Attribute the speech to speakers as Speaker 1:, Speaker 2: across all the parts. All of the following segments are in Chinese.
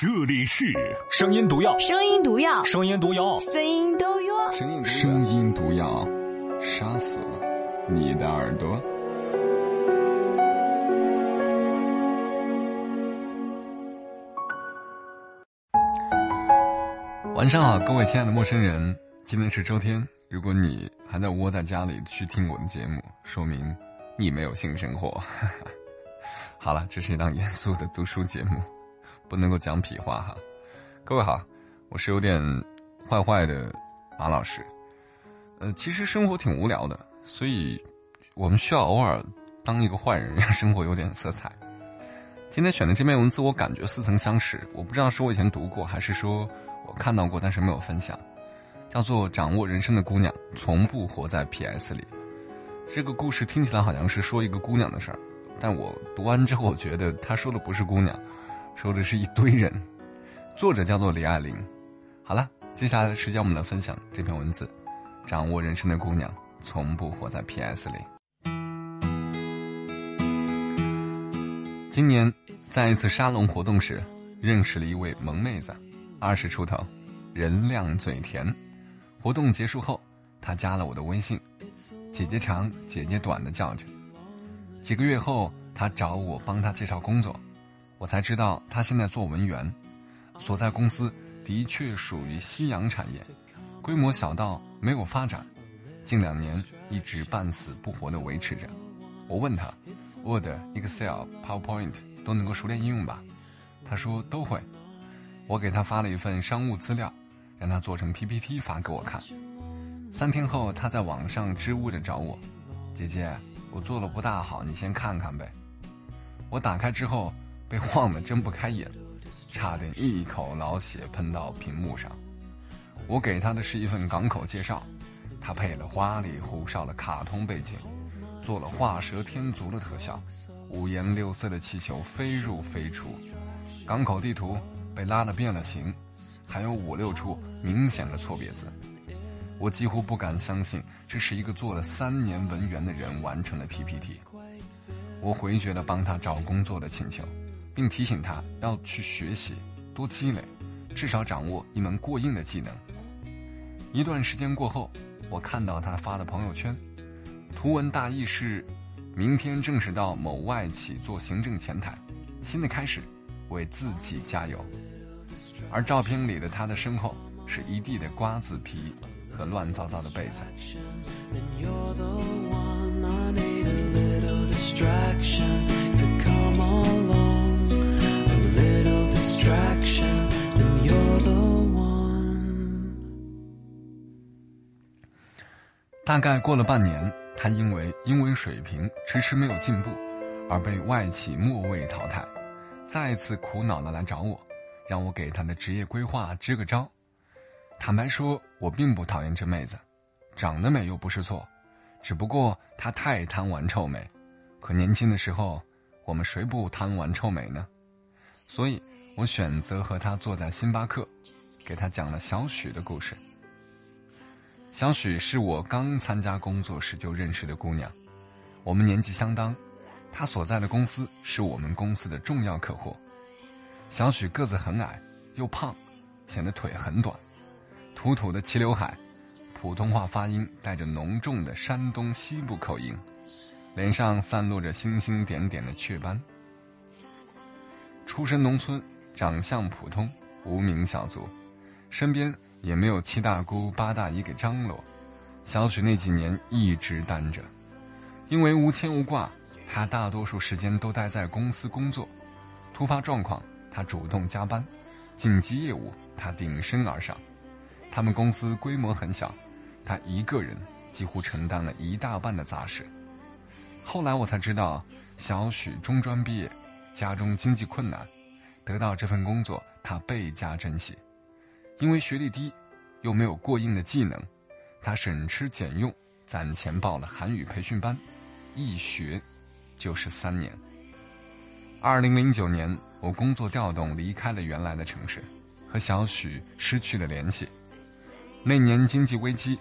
Speaker 1: 这里是
Speaker 2: 声音毒药，
Speaker 3: 声音毒药，
Speaker 2: 声音毒药，
Speaker 3: 声音毒药。
Speaker 4: 声音毒药，杀死你的耳朵。晚上好，各位亲爱的陌生人，今天是周天。如果你还在窝在家里去听我的节目，说明你没有性生活。好了，这是一档严肃的读书节目。不能够讲痞话哈，各位好，我是有点坏坏的马老师。呃，其实生活挺无聊的，所以我们需要偶尔当一个坏人，让生活有点色彩。今天选的这篇文字，我感觉似曾相识，我不知道是我以前读过，还是说我看到过，但是没有分享。叫做《掌握人生的姑娘》，从不活在 P.S. 里。这个故事听起来好像是说一个姑娘的事儿，但我读完之后，我觉得他说的不是姑娘。说的是一堆人，作者叫做李爱玲。好了，接下来的时间我们来分享这篇文字：掌握人生的姑娘，从不活在 P.S. 里。今年在一次沙龙活动时，认识了一位萌妹子，二十出头，人靓嘴甜。活动结束后，她加了我的微信，姐姐长姐姐短的叫着。几个月后，她找我帮她介绍工作。我才知道他现在做文员，所在公司的确属于夕阳产业，规模小到没有发展，近两年一直半死不活的维持着。我问他，Word、Excel、PowerPoint 都能够熟练应用吧？他说都会。我给他发了一份商务资料，让他做成 PPT 发给我看。三天后，他在网上支吾着找我，姐姐，我做的不大好，你先看看呗。我打开之后。被晃得睁不开眼，差点一口老血喷到屏幕上。我给他的是一份港口介绍，他配了花里胡哨的卡通背景，做了画蛇添足的特效，五颜六色的气球飞入飞出，港口地图被拉得变了形，还有五六处明显的错别字。我几乎不敢相信，这是一个做了三年文员的人完成的 PPT。我回绝了帮他找工作的请求。并提醒他要去学习，多积累，至少掌握一门过硬的技能。一段时间过后，我看到他发的朋友圈，图文大意是：明天正式到某外企做行政前台，新的开始，为自己加油。而照片里的他的身后，是一地的瓜子皮和乱糟糟的被子。大概过了半年，他因为英文水平迟迟没有进步，而被外企末位淘汰，再次苦恼的来找我，让我给他的职业规划支个招。坦白说，我并不讨厌这妹子，长得美又不是错，只不过她太贪玩臭美。可年轻的时候，我们谁不贪玩臭美呢？所以我选择和她坐在星巴克，给她讲了小许的故事。小许是我刚参加工作时就认识的姑娘，我们年纪相当，她所在的公司是我们公司的重要客户。小许个子很矮，又胖，显得腿很短，土土的齐刘海，普通话发音带着浓重的山东西部口音，脸上散落着星星点点的雀斑。出身农村，长相普通，无名小卒，身边。也没有七大姑八大姨给张罗，小许那几年一直单着，因为无牵无挂，他大多数时间都待在公司工作。突发状况，他主动加班；紧急业务，他顶身而上。他们公司规模很小，他一个人几乎承担了一大半的杂事。后来我才知道，小许中专毕业，家中经济困难，得到这份工作，他倍加珍惜。因为学历低，又没有过硬的技能，他省吃俭用攒钱报了韩语培训班，一学就是三年。二零零九年，我工作调动离开了原来的城市，和小许失去了联系。那年经济危机，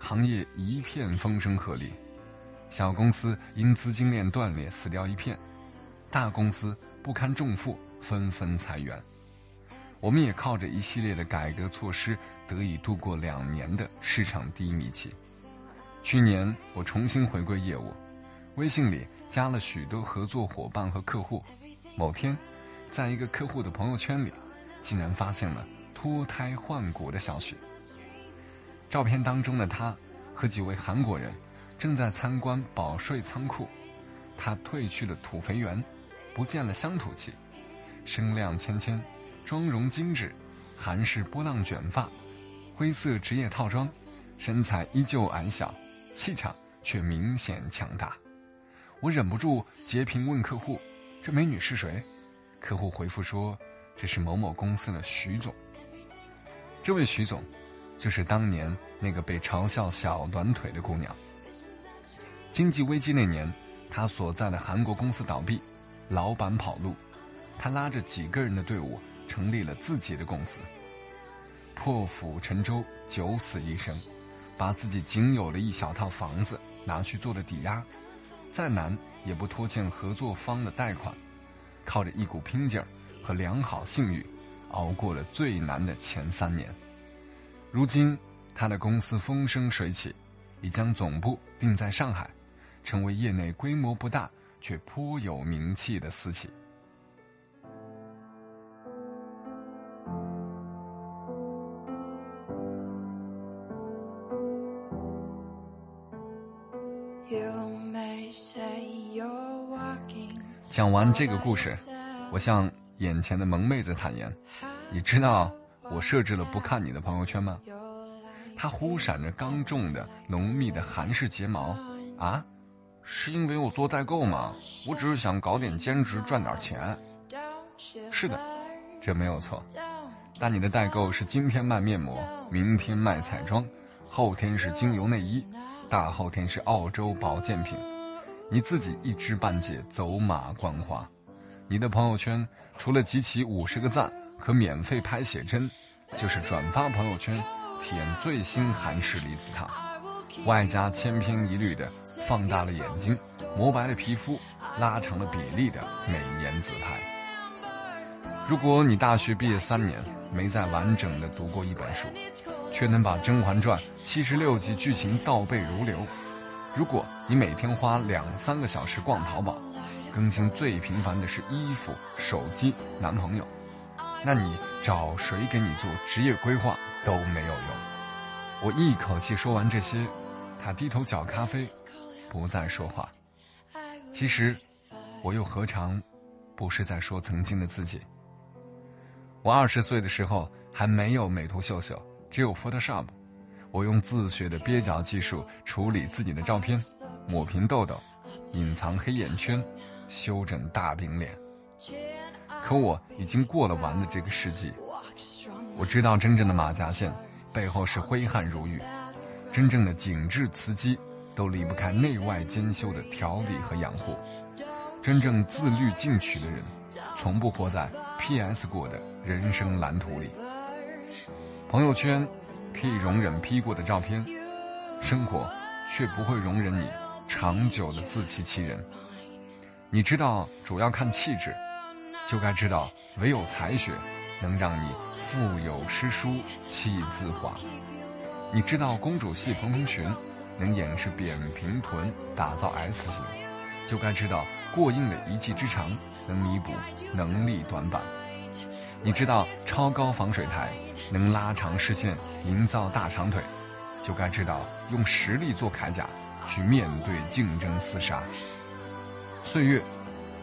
Speaker 4: 行业一片风声鹤唳，小公司因资金链断裂死掉一片，大公司不堪重负，纷纷裁员。我们也靠着一系列的改革措施，得以度过两年的市场低迷期。去年我重新回归业务，微信里加了许多合作伙伴和客户。某天，在一个客户的朋友圈里，竟然发现了脱胎换骨的小雪。照片当中的他和几位韩国人正在参观保税仓库，他褪去了土肥圆，不见了乡土气，声量谦谦。妆容精致，韩式波浪卷发，灰色职业套装，身材依旧矮小，气场却明显强大。我忍不住截屏问客户：“这美女是谁？”客户回复说：“这是某某公司的徐总。”这位徐总，就是当年那个被嘲笑小短腿的姑娘。经济危机那年，他所在的韩国公司倒闭，老板跑路，他拉着几个人的队伍。成立了自己的公司，破釜沉舟，九死一生，把自己仅有的一小套房子拿去做了抵押，再难也不拖欠合作方的贷款，靠着一股拼劲儿和良好信誉，熬过了最难的前三年。如今，他的公司风生水起，已将总部定在上海，成为业内规模不大却颇有名气的私企。讲完这个故事，我向眼前的萌妹子坦言：“你知道我设置了不看你的朋友圈吗？”她忽闪着刚种的浓密的韩式睫毛，啊，是因为我做代购吗？我只是想搞点兼职赚点钱。是的，这没有错。但你的代购是今天卖面膜，明天卖彩妆，后天是精油内衣，大后天是澳洲保健品。你自己一知半解，走马观花。你的朋友圈除了集齐五十个赞和免费拍写真，就是转发朋友圈，体验最新韩式离子烫，外加千篇一律的放大了眼睛、磨白了皮肤、拉长了比例的美颜自拍。如果你大学毕业三年没再完整的读过一本书，却能把《甄嬛传》七十六集剧情倒背如流。如果你每天花两三个小时逛淘宝，更新最频繁的是衣服、手机、男朋友，那你找谁给你做职业规划都没有用。我一口气说完这些，他低头搅咖啡，不再说话。其实，我又何尝不是在说曾经的自己？我二十岁的时候还没有美图秀秀，只有 Photoshop。我用自学的蹩脚技术处理自己的照片，抹平痘痘，隐藏黑眼圈，修整大饼脸。可我已经过了完的这个世纪。我知道真正的马甲线背后是挥汗如雨，真正的紧致瓷肌都离不开内外兼修的调理和养护。真正自律进取的人，从不活在 PS 过的人生蓝图里。朋友圈。可以容忍 P 过的照片，生活却不会容忍你长久的自欺欺人。你知道主要看气质，就该知道唯有才学能让你腹有诗书气自华。你知道公主系蓬蓬裙能掩饰扁平臀打造 S 型，就该知道过硬的一技之长能弥补能力短板。你知道超高防水台。能拉长视线，营造大长腿，就该知道用实力做铠甲，去面对竞争厮杀。岁月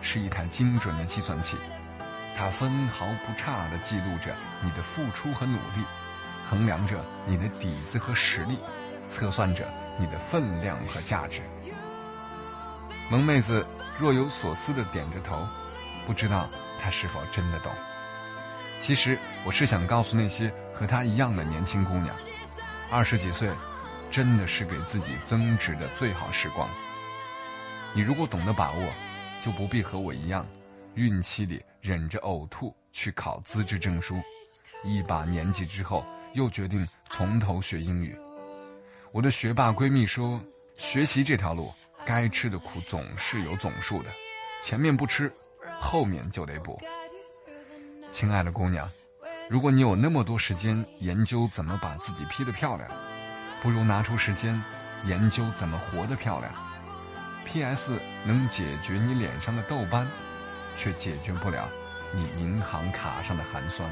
Speaker 4: 是一台精准的计算器，它分毫不差地记录着你的付出和努力，衡量着你的底子和实力，测算着你的分量和价值。萌妹子若有所思地点着头，不知道她是否真的懂。其实我是想告诉那些和她一样的年轻姑娘，二十几岁，真的是给自己增值的最好时光。你如果懂得把握，就不必和我一样，孕期里忍着呕吐去考资质证书，一把年纪之后又决定从头学英语。我的学霸闺蜜说，学习这条路，该吃的苦总是有总数的，前面不吃，后面就得补。亲爱的姑娘，如果你有那么多时间研究怎么把自己 P 得漂亮，不如拿出时间研究怎么活得漂亮。P.S. 能解决你脸上的痘斑，却解决不了你银行卡上的寒酸。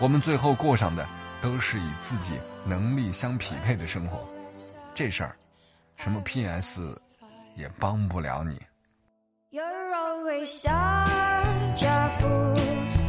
Speaker 4: 我们最后过上的都是与自己能力相匹配的生活，这事儿，什么 P.S. 也帮不了你。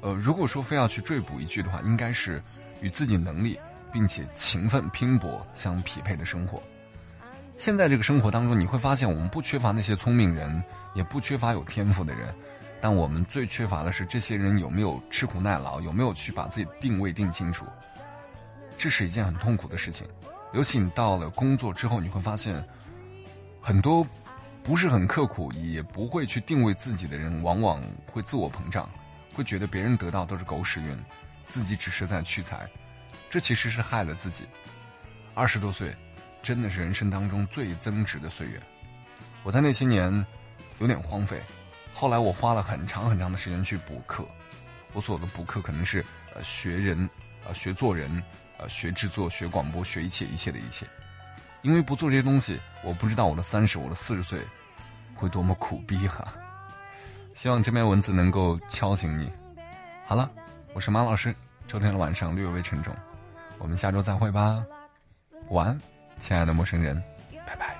Speaker 4: 呃，如果说非要去追补一句的话，应该是与自己能力并且勤奋拼搏相匹配的生活。现在这个生活当中，你会发现我们不缺乏那些聪明人，也不缺乏有天赋的人，但我们最缺乏的是这些人有没有吃苦耐劳，有没有去把自己定位定清楚。这是一件很痛苦的事情，尤其你到了工作之后，你会发现，很多不是很刻苦，也不会去定位自己的人，往往会自我膨胀，会觉得别人得到都是狗屎运，自己只是在屈才，这其实是害了自己。二十多岁。真的是人生当中最增值的岁月。我在那些年有点荒废，后来我花了很长很长的时间去补课。我所有的补课可能是呃学人，呃学做人，呃学制作，学广播，学一切一切的一切。因为不做这些东西，我不知道我的三十，我的四十岁会多么苦逼哈。希望这篇文字能够敲醒你。好了，我是马老师，周天的晚上略微沉重，我们下周再会吧，晚安。亲爱的陌生人，拜拜。